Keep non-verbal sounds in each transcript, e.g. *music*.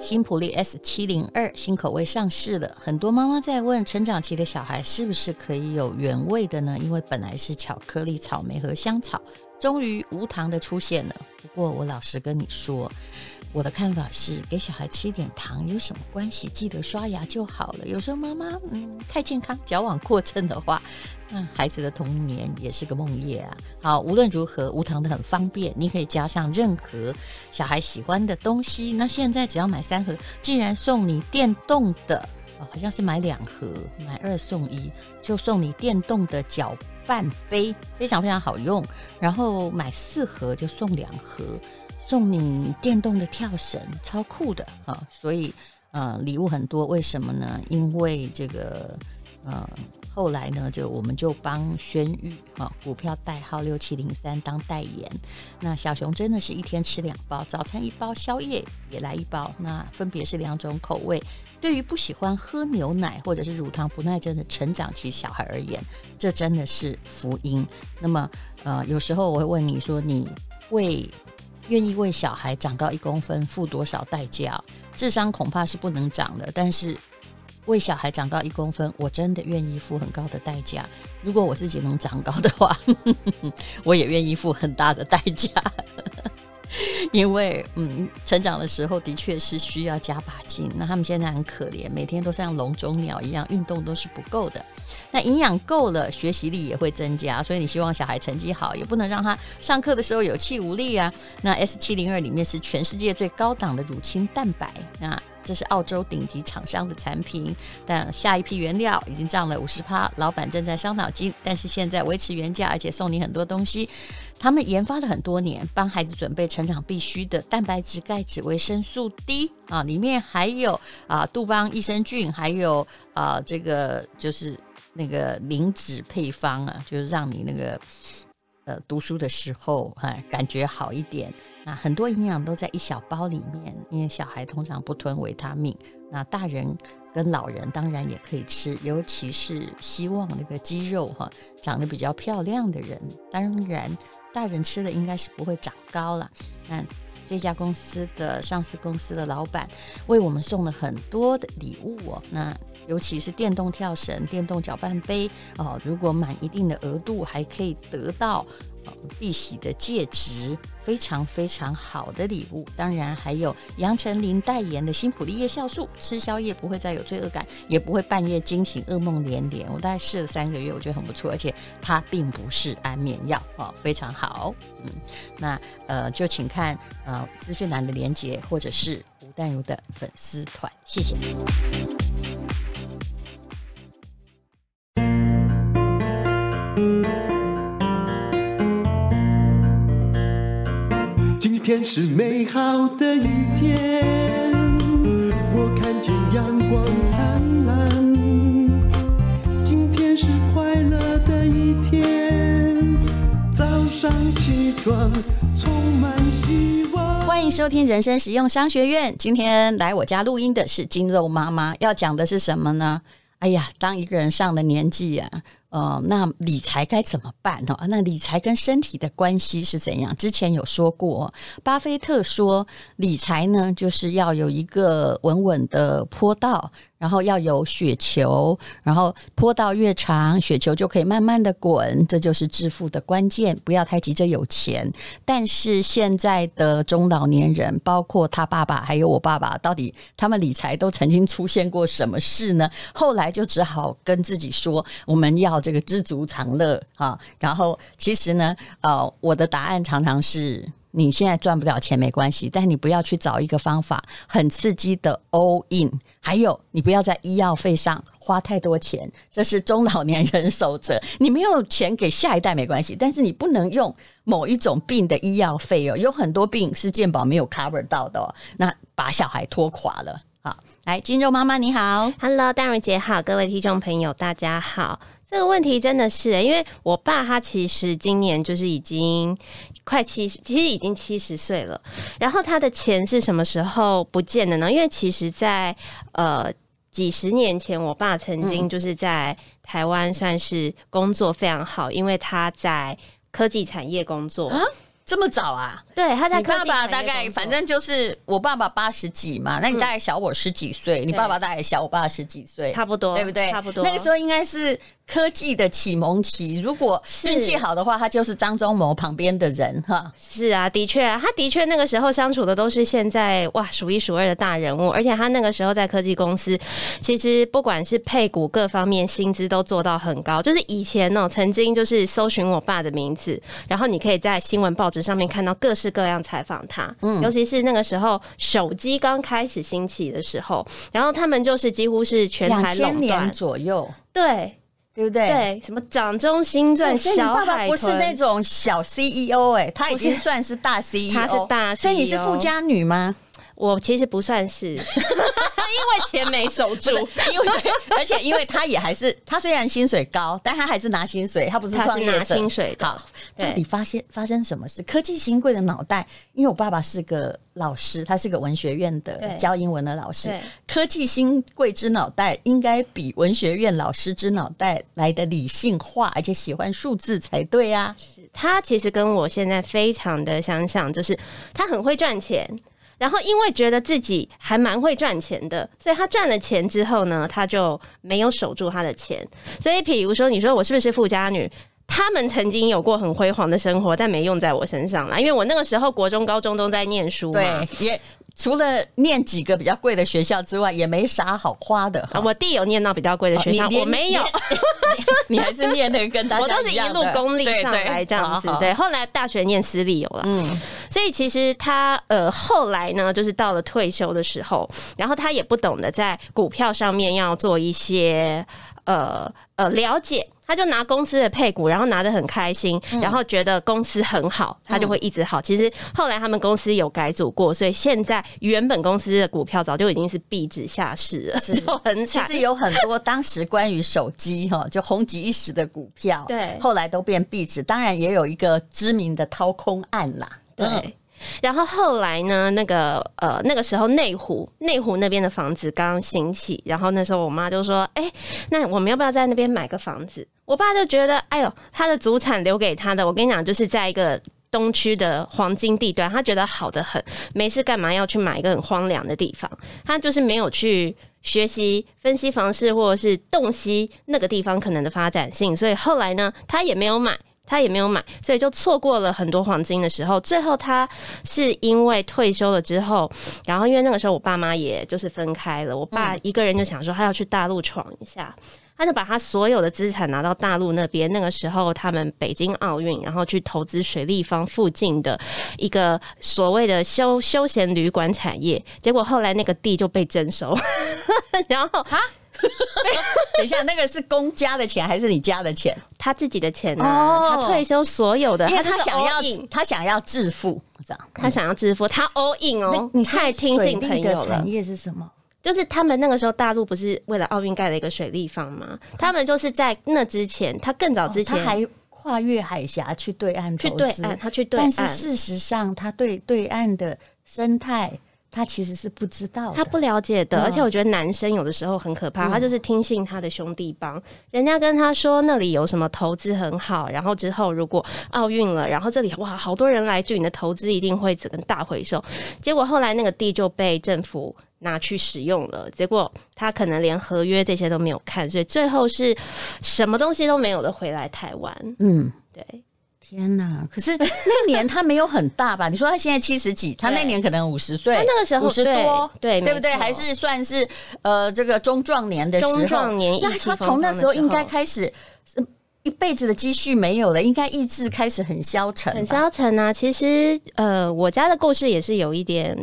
新普利 S 七零二新口味上市了，很多妈妈在问，成长期的小孩是不是可以有原味的呢？因为本来是巧克力、草莓和香草，终于无糖的出现了。不过我老实跟你说。我的看法是，给小孩吃一点糖有什么关系？记得刷牙就好了。有时候妈妈嗯太健康，矫枉过正的话，那孩子的童年也是个梦魇啊。好，无论如何，无糖的很方便，你可以加上任何小孩喜欢的东西。那现在只要买三盒，竟然送你电动的，哦，好像是买两盒买二送一，就送你电动的搅拌杯，非常非常好用。然后买四盒就送两盒。送你电动的跳绳，超酷的啊！所以呃，礼物很多，为什么呢？因为这个呃，后来呢，就我们就帮轩玉哈股票代号六七零三当代言。那小熊真的是一天吃两包，早餐一包，宵夜也来一包。那分别是两种口味。对于不喜欢喝牛奶或者是乳糖不耐症的成长期小孩而言，这真的是福音。那么呃，有时候我会问你说，你会？愿意为小孩长高一公分付多少代价？智商恐怕是不能长的，但是为小孩长高一公分，我真的愿意付很高的代价。如果我自己能长高的话，*laughs* 我也愿意付很大的代价。*laughs* 因为，嗯，成长的时候的确是需要加把劲。那他们现在很可怜，每天都像笼中鸟一样，运动都是不够的。那营养够了，学习力也会增加。所以你希望小孩成绩好，也不能让他上课的时候有气无力啊。那 S 七零二里面是全世界最高档的乳清蛋白，那这是澳洲顶级厂商的产品。但下一批原料已经涨了五十趴，老板正在伤脑筋。但是现在维持原价，而且送你很多东西。他们研发了很多年，帮孩子准备成长必须的蛋白质、钙质、维生素 D 啊，里面还有啊杜邦益生菌，还有啊这个就是那个磷脂配方啊，就是让你那个呃读书的时候哎感觉好一点。那很多营养都在一小包里面，因为小孩通常不吞维他命，那大人跟老人当然也可以吃，尤其是希望那个肌肉哈长得比较漂亮的人，当然。大人吃的应该是不会长高了。那这家公司的上市公司的老板为我们送了很多的礼物哦。那尤其是电动跳绳、电动搅拌杯哦。如果满一定的额度，还可以得到。碧玺的戒指，非常非常好的礼物。当然还有杨丞琳代言的新普利夜酵素，吃宵夜不会再有罪恶感，也不会半夜惊醒噩梦连连。我大概试了三个月，我觉得很不错，而且它并不是安眠药哦，非常好。嗯，那呃就请看呃资讯栏的连接，或者是吴淡如的粉丝团，谢谢。天是美好的一天，我看见阳光灿烂。今天是快乐的一天，早上起床充满希望。欢迎收听人生实用商学院。今天来我家录音的是筋肉妈妈，要讲的是什么呢？哎呀，当一个人上了年纪啊。呃，那理财该怎么办呢？那理财跟身体的关系是怎样？之前有说过，巴菲特说，理财呢就是要有一个稳稳的坡道。然后要有雪球，然后坡道越长，雪球就可以慢慢的滚，这就是致富的关键。不要太急着有钱。但是现在的中老年人，包括他爸爸还有我爸爸，到底他们理财都曾经出现过什么事呢？后来就只好跟自己说，我们要这个知足常乐啊。然后其实呢，呃，我的答案常常是。你现在赚不了钱没关系，但你不要去找一个方法很刺激的 all in。还有，你不要在医药费上花太多钱，这是中老年人守则。你没有钱给下一代没关系，但是你不能用某一种病的医药费哦。有很多病是健保没有 cover 到的哦，那把小孩拖垮了。好，来，金肉妈妈你好，Hello，淡如姐好，各位听众朋友大家好。这个问题真的是，因为我爸他其实今年就是已经快七十，其实已经七十岁了。然后他的钱是什么时候不见的呢？因为其实在，在呃几十年前，我爸曾经就是在台湾算是工作非常好，因为他在科技产业工作。这么早啊？对，他在你爸爸大概反正就是我爸爸八十几嘛，那你大概小我十几岁，嗯、你爸爸大概小我爸十几岁，差不多，对不对？差不多。那个时候应该是科技的启蒙期，如果运气好的话，他就是张忠谋旁边的人哈。是啊，的确啊，他的确那个时候相处的都是现在哇数一数二的大人物，而且他那个时候在科技公司，其实不管是配股各方面薪资都做到很高。就是以前呢、喔，曾经就是搜寻我爸的名字，然后你可以在新闻报纸上面看到各式各样采访他，嗯，尤其是那个时候手机刚开始兴起的时候，然后他们就是几乎是全台垄断，两千年左右，对。对不对？对，什么掌中星钻、小海豚，爸爸不是那种小 CEO 哎、欸，他已经算是大 CEO，他是大 CEO，所以你是富家女吗？我其实不算是，*laughs* 因为钱没守住，*laughs* 因为而且因为他也还是他虽然薪水高，但他还是拿薪水，他不是创业拿薪水的。好，到底发现发生什么事？科技新贵的脑袋，因为我爸爸是个老师，他是个文学院的教英文的老师。科技新贵之脑袋应该比文学院老师之脑袋来的理性化，而且喜欢数字才对啊。是他其实跟我现在非常的相像，就是他很会赚钱。然后，因为觉得自己还蛮会赚钱的，所以他赚了钱之后呢，他就没有守住他的钱。所以，比如说，你说我是不是富家女？他们曾经有过很辉煌的生活，但没用在我身上啦，因为我那个时候国中、高中都在念书嘛。对，也。除了念几个比较贵的学校之外，也没啥好花的。我弟有念到比较贵的学校，我没有。*laughs* 你还是念那个跟大家一样的，我都是一路公立上来这样子。对，后来大学念私立有了。嗯，所以其实他呃后来呢，就是到了退休的时候，然后他也不懂得在股票上面要做一些呃呃了解。他就拿公司的配股，然后拿得很开心，然后觉得公司很好，他就会一直好。其实后来他们公司有改组过，所以现在原本公司的股票早就已经是壁纸下市了，是 *laughs* 就很惨。其实有很多当时关于手机哈就红极一时的股票，对，后来都变壁纸。当然也有一个知名的掏空案啦，对。然后后来呢，那个呃，那个时候内湖内湖那边的房子刚刚兴起，然后那时候我妈就说：“哎，那我们要不要在那边买个房子？”我爸就觉得：“哎呦，他的祖产留给他的，我跟你讲，就是在一个东区的黄金地段，他觉得好的很，没事干嘛要去买一个很荒凉的地方？他就是没有去学习分析房市或者是洞悉那个地方可能的发展性，所以后来呢，他也没有买。”他也没有买，所以就错过了很多黄金的时候。最后他是因为退休了之后，然后因为那个时候我爸妈也就是分开了，我爸一个人就想说他要去大陆闯一下，他就把他所有的资产拿到大陆那边。那个时候他们北京奥运，然后去投资水立方附近的一个所谓的休休闲旅馆产业，结果后来那个地就被征收，*laughs* 然后啊。*laughs* 等一下，那个是公家的钱还是你家的钱？他自己的钱？哦、他退休所有的，因为他想要他想要致富，这样他想要致富，他 all in 哦。你太听信朋友了。产业是什么？就是他们那个时候大陆不是为了奥运盖了一个水立方吗？他们就是在那之前，他更早之前、哦、他还跨越海峡去对岸去对岸，他去对岸。但是事实上，他对对岸的生态。他其实是不知道，他不了解的，而且我觉得男生有的时候很可怕，他就是听信他的兄弟帮，人家跟他说那里有什么投资很好，然后之后如果奥运了，然后这里哇好多人来就，你的投资一定会整个大回收。结果后来那个地就被政府拿去使用了，结果他可能连合约这些都没有看，所以最后是什么东西都没有的回来台湾。嗯，对。天呐！可是那年他没有很大吧？你说他现在七十几，他那年可能五十岁，他那个时候五十多，对对不对？还是算是呃这个中壮年的时候。中壮年，那他从那时候应该开始，一辈子的积蓄没有了，应该意志开始很消沉，很消沉啊。其实呃，我家的故事也是有一点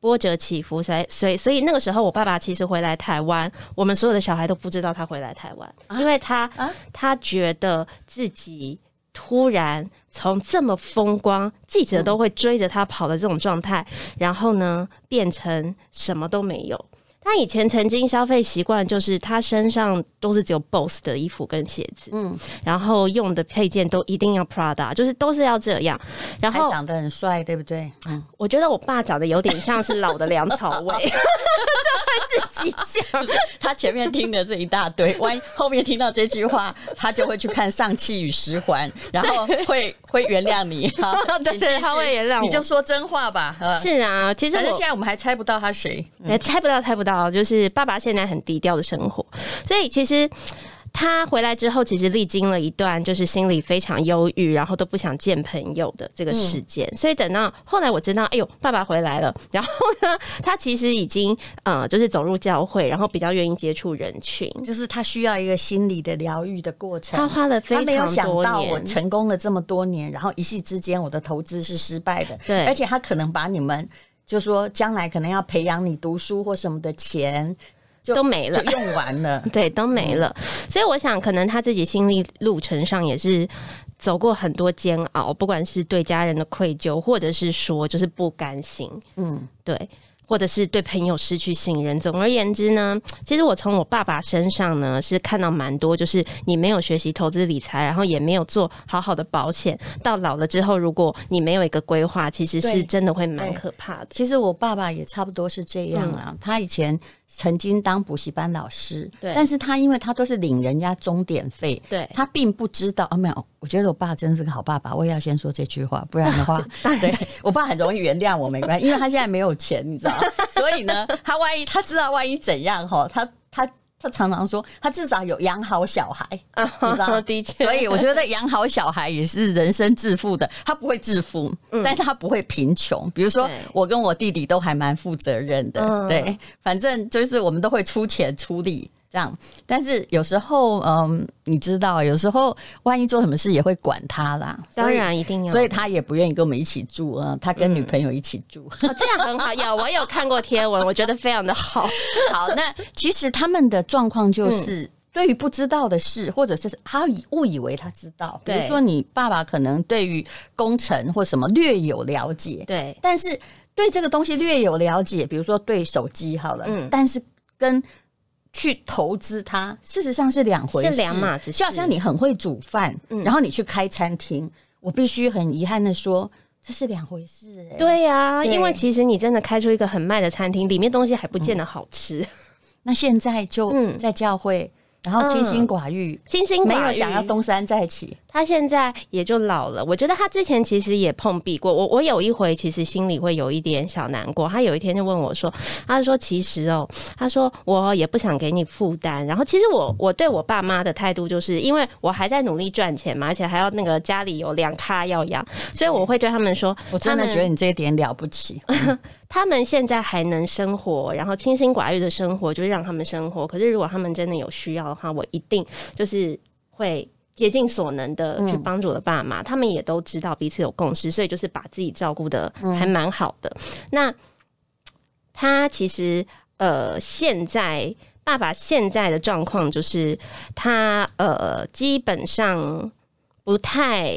波折起伏，所以所以所以那个时候我爸爸其实回来台湾，我们所有的小孩都不知道他回来台湾，啊、因为他、啊、他觉得自己。突然从这么风光，记者都会追着他跑的这种状态，然后呢，变成什么都没有。他以前曾经消费习惯就是他身上都是只有 BOSS 的衣服跟鞋子，嗯，然后用的配件都一定要 Prada，就是都是要这样。然后长得很帅，对不对？嗯，我觉得我爸长得有点像是老的梁朝伟，*laughs* 这他自己讲，他前面听的这一大堆，万一后面听到这句话，他就会去看《上气与十环》，然后会会原谅你。*laughs* 好，对对，他会原谅我。你就说真话吧。是啊，其实反正现在我们还猜不到他谁，嗯、猜不到，猜不到。就是爸爸现在很低调的生活，所以其实。他回来之后，其实历经了一段就是心里非常忧郁，然后都不想见朋友的这个时间。嗯、所以等到后来我知道，哎呦，爸爸回来了，然后呢，他其实已经呃，就是走入教会，然后比较愿意接触人群，就是他需要一个心理的疗愈的过程。他花了非常多年，他没有想到我成功了这么多年，然后一夕之间我的投资是失败的。对，而且他可能把你们就说将来可能要培养你读书或什么的钱。都没了，用完了，*laughs* 对，都没了。嗯、所以我想，可能他自己心理路程上也是走过很多煎熬，不管是对家人的愧疚，或者是说就是不甘心，嗯，对。或者是对朋友失去信任。总而言之呢，其实我从我爸爸身上呢是看到蛮多，就是你没有学习投资理财，然后也没有做好好的保险，到老了之后，如果你没有一个规划，其实是真的会蛮可怕的。其实我爸爸也差不多是这样啊，嗯、他以前曾经当补习班老师，对，但是他因为他都是领人家钟点费，对，他并不知道啊，没有。我觉得我爸真是个好爸爸，我也要先说这句话，不然的话，*laughs* 对我爸很容易原谅我，没关系，因为他现在没有钱，你知道，所以呢，他万一他知道万一怎样哈，他他他常常说，他至少有养好小孩，你知道，*laughs* 的确，所以我觉得养好小孩也是人生致富的，他不会致富，但是他不会贫穷。比如说，我跟我弟弟都还蛮负责任的，对，反正就是我们都会出钱出力。这样，但是有时候，嗯，你知道，有时候万一做什么事也会管他啦。当然一定要，所以他也不愿意跟我们一起住啊。他跟女朋友一起住，嗯哦，这样很好。有 *laughs* 我有看过贴文，我觉得非常的好。*laughs* 好，那其实他们的状况就是，对于不知道的事，或者是他误以为他知道，比如说你爸爸可能对于工程或什么略有了解，对，但是对这个东西略有了解，比如说对手机好了，嗯，但是跟去投资它，事实上是两回事，是两码子事。就好像你很会煮饭，嗯、然后你去开餐厅，我必须很遗憾的说，这是两回事、欸。对呀、啊，对因为其实你真的开出一个很卖的餐厅，里面东西还不见得好吃。嗯、那现在就在教会。嗯然后清心寡欲，清心寡欲，没有想要东山再起。他现在也就老了。我觉得他之前其实也碰壁过。我我有一回其实心里会有一点小难过。他有一天就问我说：“他说其实哦，他说我也不想给你负担。然后其实我我对我爸妈的态度就是，因为我还在努力赚钱嘛，而且还要那个家里有两咖要养，所以我会对他们说，我真的觉得你这一点了不起。” *laughs* 他们现在还能生活，然后清心寡欲的生活，就是让他们生活。可是如果他们真的有需要的话，我一定就是会竭尽所能的去帮助我的爸妈。嗯、他们也都知道彼此有共识，所以就是把自己照顾的还蛮好的。嗯、那他其实呃，现在爸爸现在的状况就是他呃，基本上不太。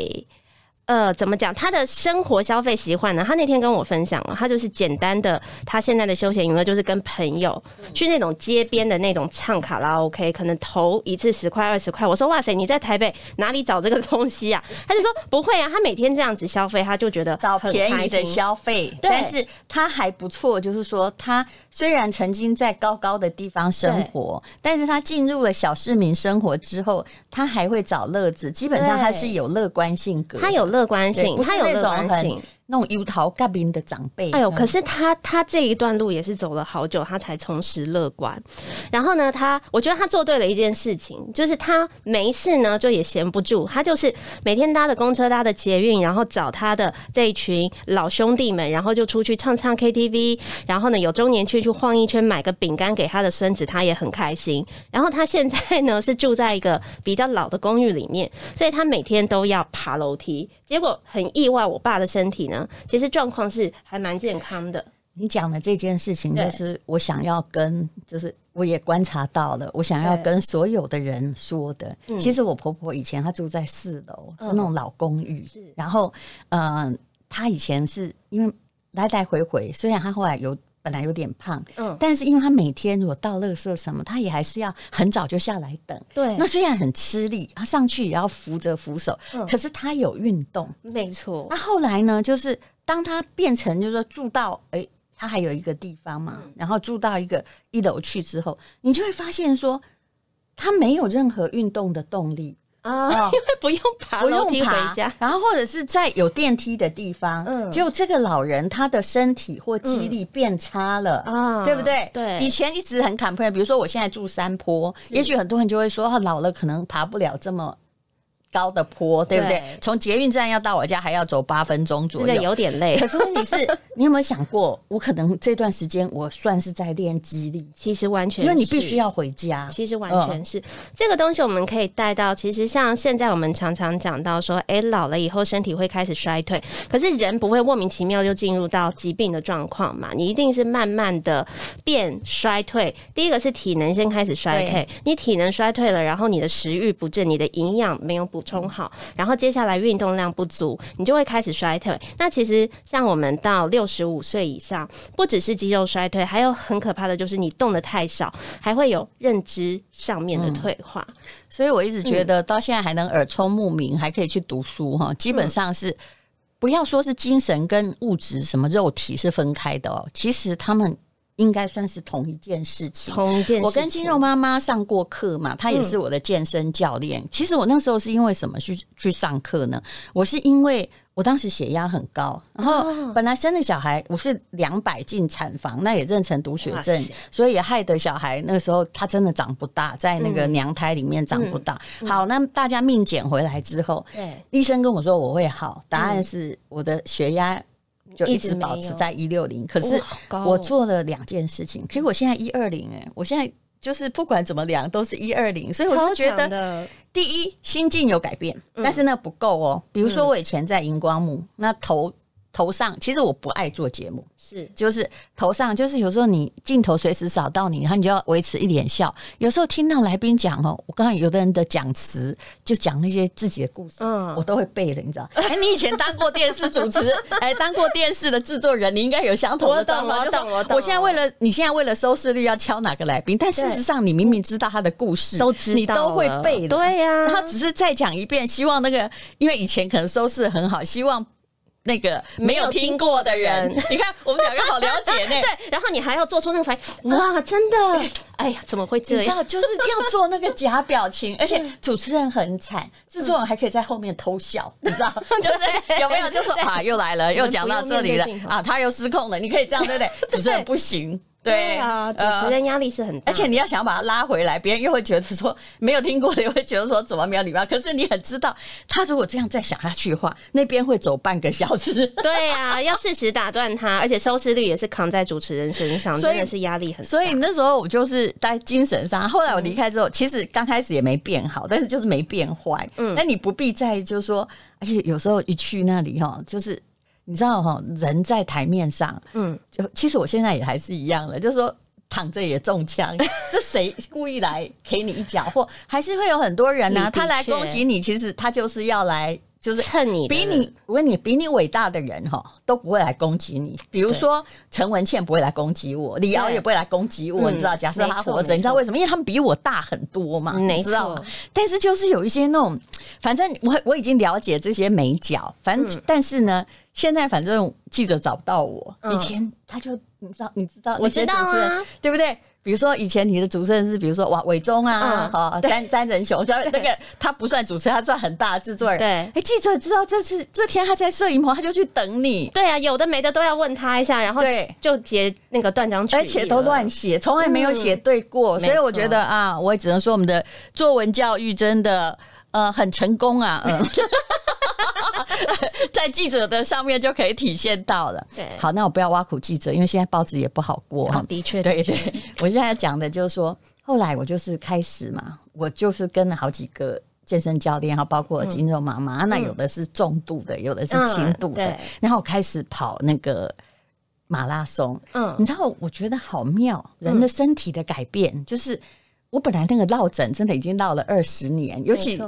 呃，怎么讲？他的生活消费习惯呢？他那天跟我分享了，他就是简单的，他现在的休闲娱乐就是跟朋友去那种街边的那种唱卡拉 OK，可能投一次十块二十块。我说哇塞，你在台北哪里找这个东西啊？他就说不会啊，他每天这样子消费，他就觉得找便宜的消费，对但是他还不错，就是说他虽然曾经在高高的地方生活，但是他进入了小市民生活之后，他还会找乐子，基本上他是有乐观性格，他有乐。乐观性，他有乐观性。那种油桃革命的长辈，哎呦！可是他他这一段路也是走了好久，他才重拾乐观。然后呢，他我觉得他做对了一件事情，就是他没事呢就也闲不住，他就是每天搭的公车、搭的捷运，然后找他的这一群老兄弟们，然后就出去唱唱 KTV。然后呢，有周年去去晃一圈，买个饼干给他的孙子，他也很开心。然后他现在呢是住在一个比较老的公寓里面，所以他每天都要爬楼梯。结果很意外，我爸的身体呢。其实状况是还蛮健康的。你讲的这件事情，就是我想要跟，就是我也观察到了，我想要跟所有的人说的。其实我婆婆以前她住在四楼，是那种老公寓。然后，嗯，她以前是因为来来回回，虽然她后来有本来有点胖，嗯，但是因为他每天如果到垃圾什么，他也还是要很早就下来等。对，那虽然很吃力，他上去也要扶着扶手，可是他有运动。没错。那后来呢，就是。当他变成就是说住到哎、欸，他还有一个地方嘛，然后住到一个一楼去之后，你就会发现说他没有任何运动的动力，啊，因为不用爬楼梯回家，然后或者是在有电梯的地方，嗯。就这个老人他的身体或肌力变差了啊对不对？对。以前一直很 complain，比如说我现在住山坡，也许很多人就会说，他，老了可能爬不了这么。高的坡，对不对？对从捷运站要到我家还要走八分钟左右，有点累。可是问题是，*laughs* 你有没有想过，我可能这段时间我算是在练肌力？其实完全，因为你必须要回家。其实完全是、嗯、这个东西，我们可以带到。其实像现在我们常常讲到说，哎，老了以后身体会开始衰退，可是人不会莫名其妙就进入到疾病的状况嘛？你一定是慢慢的变衰退。第一个是体能先开始衰退，你体能衰退了，然后你的食欲不振，你的营养没有补。补充好，然后接下来运动量不足，你就会开始衰退。那其实像我们到六十五岁以上，不只是肌肉衰退，还有很可怕的就是你动的太少，还会有认知上面的退化。嗯、所以我一直觉得到现在还能耳聪目明，还可以去读书哈，基本上是不要说是精神跟物质什么肉体是分开的哦，其实他们。应该算是同一件事情。同一件事情。我跟肌肉妈妈上过课嘛，她也是我的健身教练。嗯、其实我那时候是因为什么去去上课呢？我是因为我当时血压很高，然后本来生的小孩我是两百进产房，那也妊娠毒血症，所以也害得小孩那个时候他真的长不大，在那个娘胎里面长不大。嗯、好，那大家命检回来之后，对医生跟我说我会好，答案是我的血压。就一直保持在一六零，可是我做了两件事情，结果现在一二零哎，我现在就是不管怎么量都是一二零，所以我就觉得第一心境有改变，但是那不够哦。比如说我以前在荧光幕，那头。头上其实我不爱做节目，是就是头上就是有时候你镜头随时扫到你，然后你就要维持一脸笑。有时候听到来宾讲哦，我刚刚有的人的讲词就讲那些自己的故事，嗯，我都会背的，你知道？*laughs* 哎，你以前当过电视主持，*laughs* 哎，当过电视的制作人，你应该有相同的状况。我懂，我懂。我现在为了你现在为了收视率要敲哪个来宾，但事实上你明明知道他的故事，都知道，你都会背的，对呀。他只是再讲一遍，希望那个因为以前可能收视很好，希望。那个没有听过的人，你看我们两个好了解呢。*laughs* 对，然后你还要做出那个反应，哇，真的，*laughs* 哎呀，怎么会这样？你知道，就是要做那个假表情，*laughs* 而且主持人很惨，制作人还可以在后面偷笑，你知道？就是有没有？就说啊，又来了，又讲到这里了啊，他又失控了，你可以这样，对不对？主持人不行。对啊，主持人压力是很大，而且你要想要把他拉回来，别人又会觉得说没有听过的，又会觉得说怎么没有礼貌。可是你很知道，他如果这样再想下去的话，那边会走半个小时。对啊，要适时打断他，而且收视率也是扛在主持人身上，真的是压力很大。所以那时候我就是在精神上，后来我离开之后，其实刚开始也没变好，但是就是没变坏。嗯，那你不必在意，就是说，而且有时候一去那里哈，就是。你知道哈，人在台面上，嗯，就其实我现在也还是一样的，就是说躺着也中枪，*laughs* 这谁故意来给你一脚，或还是会有很多人呢、啊，他来攻击你，其实他就是要来，就是趁你比你，我问你，比你伟大的人哈都不会来攻击你。比如说陈文茜不会来攻击我，李敖也不会来攻击我，你知道？假设他活着，你知道为什么？因为他们比我大很多嘛，你知道吗？但是就是有一些那种，反正我我已经了解这些美角，反正但是呢。现在反正记者找不到我，以前他就你知道你知道，我知道啊，对不对？比如说以前你的主持人是比如说哇伟忠啊，好詹詹仁雄，*laughs* 那个他不算主持人，他算很大的制作人。对，哎，记者知道这次这天他在摄影棚，他就去等你。对啊，有的没的都要问他一下，然后对就截那个断章取义，而且都乱写，从来没有写对过。所以我觉得啊，我也只能说我们的作文教育真的呃很成功啊，嗯。*laughs* *laughs* 在记者的上面就可以体现到了。对，好，那我不要挖苦记者，因为现在报纸也不好过。的确，对对。*laughs* 我现在讲的就是说，后来我就是开始嘛，我就是跟了好几个健身教练，然后包括金肉妈妈，那有的是重度的，有的是轻度的。然后我开始跑那个马拉松。嗯，你知道，我觉得好妙，人的身体的改变，就是我本来那个落枕真的已经落了二十年，尤其。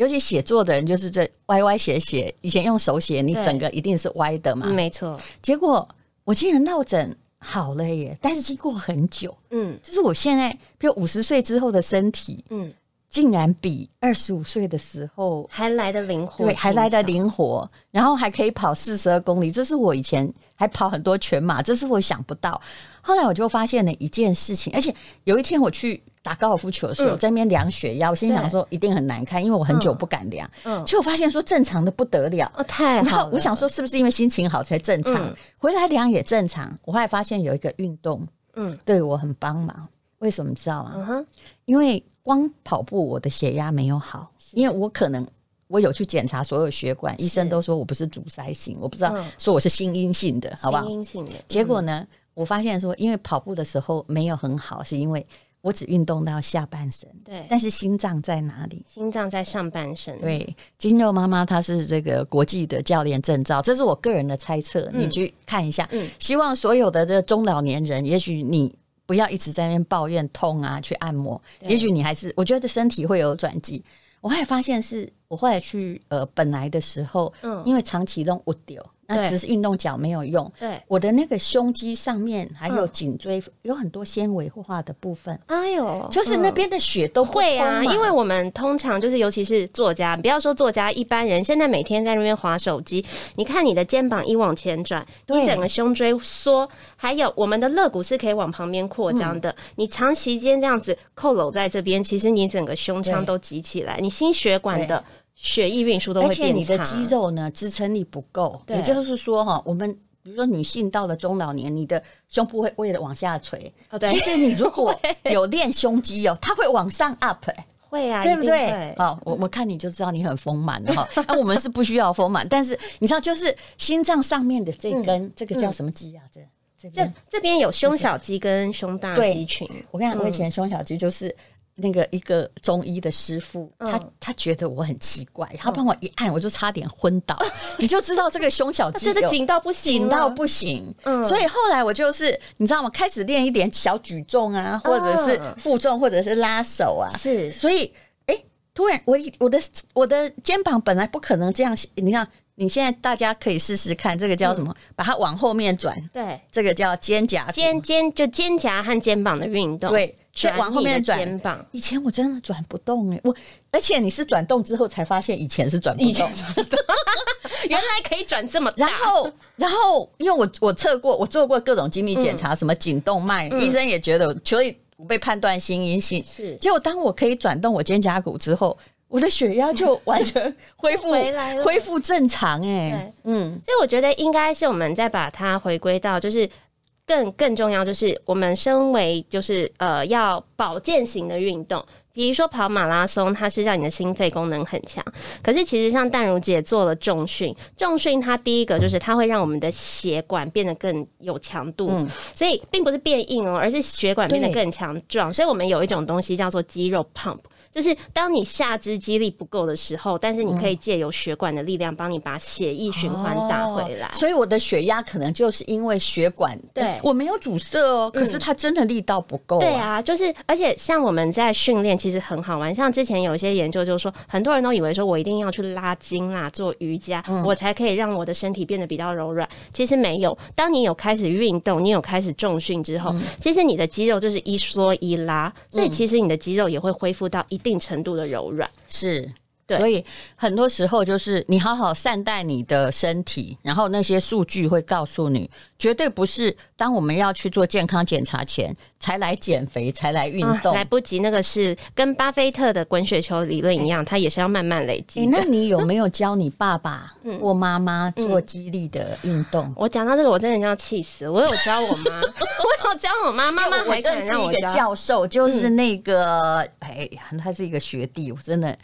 尤其写作的人就是这歪歪斜斜，以前用手写，你整个一定是歪的嘛。没错。结果我竟然落枕好了耶！但是经过很久，嗯，就是我现在，比如五十岁之后的身体，嗯，竟然比二十五岁的时候还来得灵活，对，还来得灵活，然后还可以跑四十二公里，这是我以前还跑很多全马，这是我想不到。后来我就发现了一件事情，而且有一天我去打高尔夫球的时候，嗯、在那边量血压，我心想说一定很难看，因为我很久不敢量。嗯，结果发现说正常的不得了，哦，太好。然后我想说是不是因为心情好才正常？嗯、回来量也正常。我后来发现有一个运动，嗯，对我很帮忙。为什么你知道吗？因为光跑步我的血压没有好，因为我可能。我有去检查所有血管，医生都说我不是阻塞型，我不知道说我是心因性的，好不好？心因性的。结果呢，我发现说，因为跑步的时候没有很好，是因为我只运动到下半身。对，但是心脏在哪里？心脏在上半身。对，金肉妈妈她是这个国际的教练证照，这是我个人的猜测，你去看一下。嗯，希望所有的这个中老年人，也许你不要一直在那边抱怨痛啊，去按摩，也许你还是我觉得身体会有转机。我后来发现是，我后来去呃本来的时候，嗯，因为长期弄我丢。那只是运动脚没有用。对，我的那个胸肌上面还有颈椎有很多纤维化的部分。哎呦，就是那边的血都会啊，因为我们通常就是，尤其是作家，不要说作家，一般人现在每天在那边划手机，你看你的肩膀一往前转，你整个胸椎缩，还有我们的肋骨是可以往旁边扩张的。你长时间这样子扣搂在这边，其实你整个胸腔都挤起来，你心血管的。血液运输都会变差，而且你的肌肉呢，支撑力不够。对也就是说哈，我们比如说女性到了中老年，你的胸部会为了往下垂。其实你如果 *laughs* 有练胸肌哦，它会往上 up，欸、会啊，对不对？好，我我看你就知道你很丰满的哈。*laughs* 那我们是不需要丰满，但是你知道，就是心脏上面的这根，嗯、这个叫什么肌啊？这这边这边有胸小肌跟胸大肌群。我跟你讲，我以前胸小肌就是。那个一个中医的师傅，他他觉得我很奇怪，他帮我一按，我就差点昏倒。*laughs* 你就知道这个胸小肌真的紧到不行，紧到不行。嗯，所以后来我就是你知道吗？开始练一点小举重啊，或者是负重，或者是拉手啊。是，所以哎，突然我我的我的肩膀本来不可能这样，你看你现在大家可以试试看，这个叫什么？把它往后面转。对，这个叫肩胛肩肩就肩胛和肩膀的运动。对。就往后面转肩膀，以前我真的转不动哎，我而且你是转动之后才发现以前是转不动，原来可以转这么大。然后，然后因为我我测过，我做过各种精密检查，什么颈动脉，医生也觉得，所以我被判断心因性。是，结果当我可以转动我肩胛骨之后，我的血压就完全 *laughs* 恢复回来了，恢复正常哎。嗯，所以我觉得应该是我们再把它回归到就是。更更重要就是，我们身为就是呃要保健型的运动，比如说跑马拉松，它是让你的心肺功能很强。可是其实像淡如姐做了重训，重训它第一个就是它会让我们的血管变得更有强度，嗯、所以并不是变硬哦，而是血管变得更强壮。所以我们有一种东西叫做肌肉 pump。就是当你下肢肌力不够的时候，但是你可以借由血管的力量帮你把血液循环打回来。哦，所以我的血压可能就是因为血管对我没有阻塞哦，可是它真的力道不够啊。对啊，就是而且像我们在训练其实很好玩，像之前有一些研究就是说，很多人都以为说我一定要去拉筋啦、做瑜伽，嗯、我才可以让我的身体变得比较柔软。其实没有，当你有开始运动，你有开始重训之后，嗯、其实你的肌肉就是一缩一拉，所以其实你的肌肉也会恢复到一。定程度的柔软是。对所以很多时候就是你好好善待你的身体，然后那些数据会告诉你，绝对不是当我们要去做健康检查前才来减肥，才来运动，啊，来不及。那个是跟巴菲特的滚雪球理论一样，它也是要慢慢累积，欸。那你有没有教你爸爸或妈妈做激励的运动？嗯嗯，我讲到这个，我真的要气死。我有教我妈，我有教我妈，妈妈还更是一个教授，就是那个哎，他是一个学弟，我真的。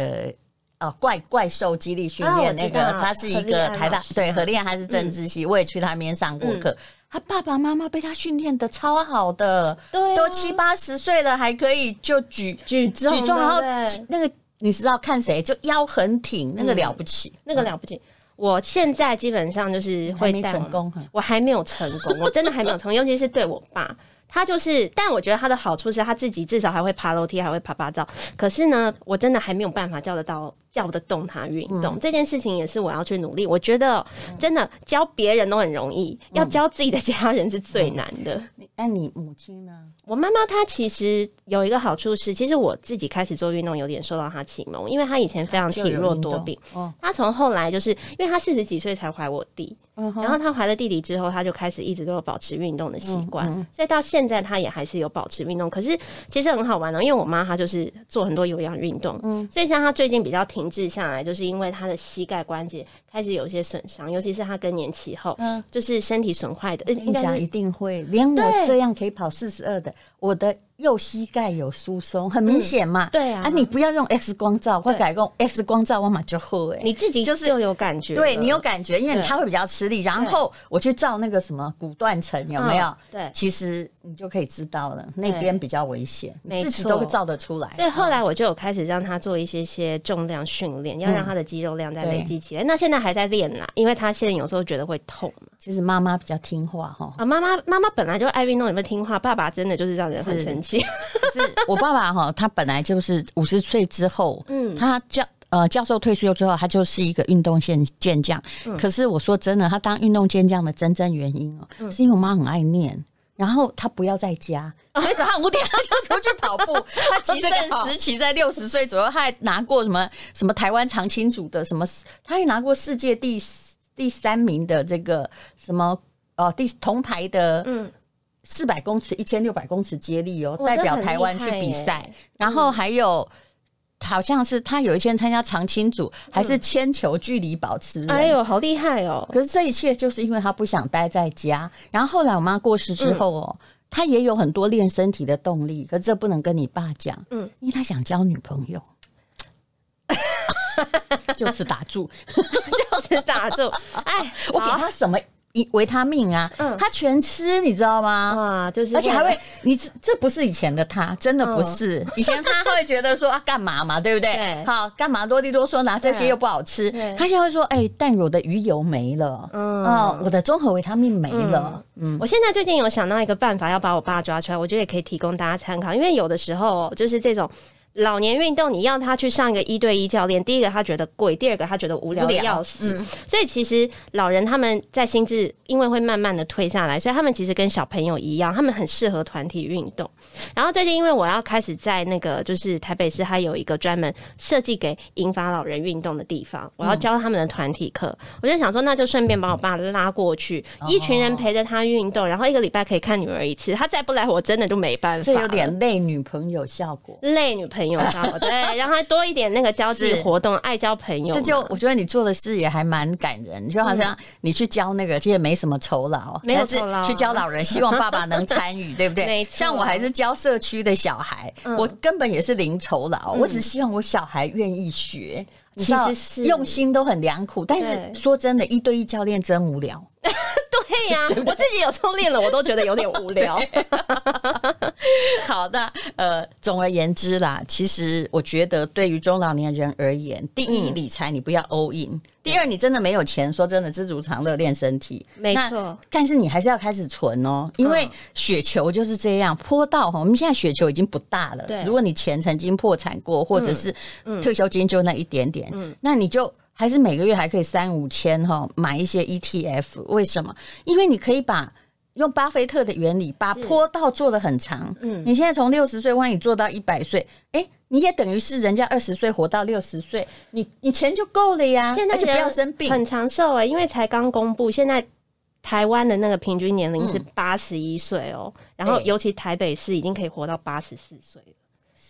呃，哦，怪怪兽激励训练那个，他是一个台大对何练还是政治系，我也去他那边上过课。他爸爸妈妈被他训练的超好的，对，都七八十岁了还可以就举举举重，然后那个你知道看谁就腰很挺，那个了不起，那个了不起。我现在基本上就是会没成功，我还没有成功，我真的还没有成功，*laughs* 尤其是对我爸。他就是，但我觉得他的好处是他自己至少还会爬楼梯，还会爬爬照。可是呢，我真的还没有办法叫得到。叫得动他运动、嗯、这件事情也是我要去努力。我觉得真的教别人都很容易，嗯、要教自己的家人是最难的。那、嗯、你母亲呢？我妈妈她其实有一个好处是，其实我自己开始做运动有点受到她启蒙，因为她以前非常体弱多病。她从后来就是因为她四十几岁才怀我弟，然后她怀了弟弟之后，她就开始一直都有保持运动的习惯，嗯嗯、所以到现在她也还是有保持运动。可是其实很好玩哦，因为我妈她就是做很多有氧运动，嗯，所以像她最近比较停滞下来，就是因为她的膝盖关节开始有一些损伤，尤其是他更年期后，嗯，就是身体损坏的。跟你讲一定会，连我这样可以跑四十二的，我的。右膝盖有疏松，很明显嘛、嗯。对啊，啊，你不要用 X 光照，或改用 X 光照，我马就会哎。你自己就是又有感觉，对你有感觉，因为它会比较吃力。然后我去照那个什么骨断层，有没有、嗯？对，其实你就可以知道了，那边比较危险，你自己都会照得出来。所以后来我就有开始让他做一些些重量训练、嗯，要让他的肌肉量再累积起来。那现在还在练啦，因为他现在有时候觉得会痛嘛。其实妈妈比较听话哈。啊，妈妈妈妈本来就爱运动，有没有听话？爸爸真的就是让人很生气。是我爸爸哈，他本来就是五十岁之后，*laughs* 嗯，他教呃教授退休之后，他就是一个运动健健将。可是我说真的，他当运动健将的真正原因哦、喔，是因为我妈很爱念，然后他不要在家，*laughs* 所以早上五点他就出去跑步。*laughs* 他极盛时期在六十岁左右，他还拿过什么什么台湾常青组的什么，他还拿过世界第第三名的这个什么哦第铜牌的，嗯。四百公尺、一千六百公尺接力哦，代表台湾去比赛。然后还有，好像是他有一天参加长青组，还是铅球距离保持。哎呦，好厉害哦！可是这一切就是因为他不想待在家。然后后来我妈过世之后哦，他也有很多练身体的动力。可是这不能跟你爸讲，嗯，因为他想交女朋友，*laughs* *laughs* 就此打住，*laughs* 就此打住。哎，我给他什么？维维他命啊，嗯，他全吃，你知道吗？啊，就是，而且还会，你这这不是以前的他，真的不是。嗯、以前他会觉得说啊，*laughs* 干嘛嘛，对不对？对好，干嘛啰里啰嗦拿这些又不好吃。他现在会说，哎、欸，但我的鱼油没了，嗯，哦、我的综合维他命没了。嗯，嗯我现在最近有想到一个办法，要把我爸抓出来，我觉得也可以提供大家参考。因为有的时候就是这种。老年运动，你要他去上一个一对一教练，第一个他觉得贵，第二个他觉得无聊的要死。嗯，所以其实老人他们在心智因为会慢慢的退下来，所以他们其实跟小朋友一样，他们很适合团体运动。然后最近因为我要开始在那个就是台北市，还有一个专门设计给引发老人运动的地方，我要教他们的团体课，我就想说那就顺便把我爸拉过去，一群人陪着他运动，然后一个礼拜可以看女儿一次，他再不来我真的就没办法。这有点累女朋友效果，累女朋友。朋友 *laughs* 对，让他多一点那个交际活动，爱交朋友。这就我觉得你做的事也还蛮感人，就好像你去教那个，其实没什么酬劳，没有酬劳，去教老人，希望爸爸能参与，*laughs* 对不对？像我还是教社区的小孩，我根本也是零酬劳，我只希望我小孩愿意学。其实是用心都很良苦，但是说真的，一对一教练真无聊。*laughs* 对呀、*laughs* 啊，我自己有时候练了，我都觉得有点无聊。*laughs* 好的，呃，总而言之啦，其实我觉得对于中老年人而言，第一，理财你不要 all in；嗯、第二，你真的没有钱，说真的，知足常乐，练身体，没错。但是你还是要开始存哦，因为雪球就是这样，坡道哈，我们现在雪球已经不大了。对，如果你钱曾经破产过，或者是退休金就那一点点，嗯，那你就。还是每个月还可以三五千哈，买一些 ETF，为什么？因为你可以把用巴菲特的原理，把坡道做得很长。嗯，你现在从六十岁，万一做到一百岁，哎，你也等于是人家二十岁活到六十岁，你你钱就够了呀。现在而且不要生病，很长寿哎，因为才刚公布，现在台湾的那个平均年龄是八十一岁哦，然后尤其台北市已经可以活到八十四岁了。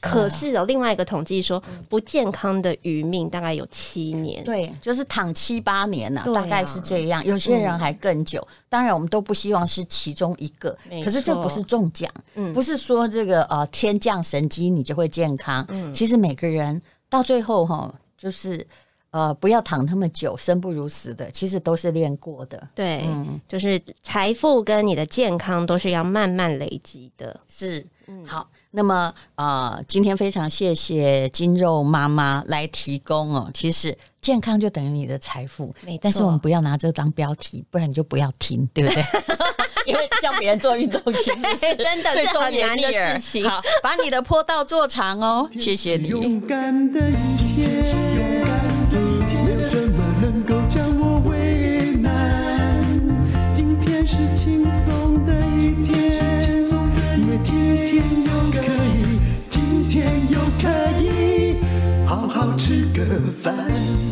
可是有另外一个统计说，不健康的余命大概有七年，对，就是躺七八年呐、啊，大概是这样。有些人还更久。当然，我们都不希望是其中一个。可是这不是中奖，不是说这个呃天降神机你就会健康。其实每个人到最后哈，就是呃不要躺那么久，生不如死的，其实都是练过的。对，嗯，就是财富跟你的健康都是要慢慢累积的。是，好。那么，呃，今天非常谢谢金肉妈妈来提供哦。其实健康就等于你的财富，没错。但是我们不要拿这当标题，不然你就不要听，对不对？*laughs* 因为叫别人做运动，其实是 *laughs* 真的最忠言逆耳。好，把你的坡道做长哦。谢谢你。勇敢的一天，没有什么能够好吃个饭。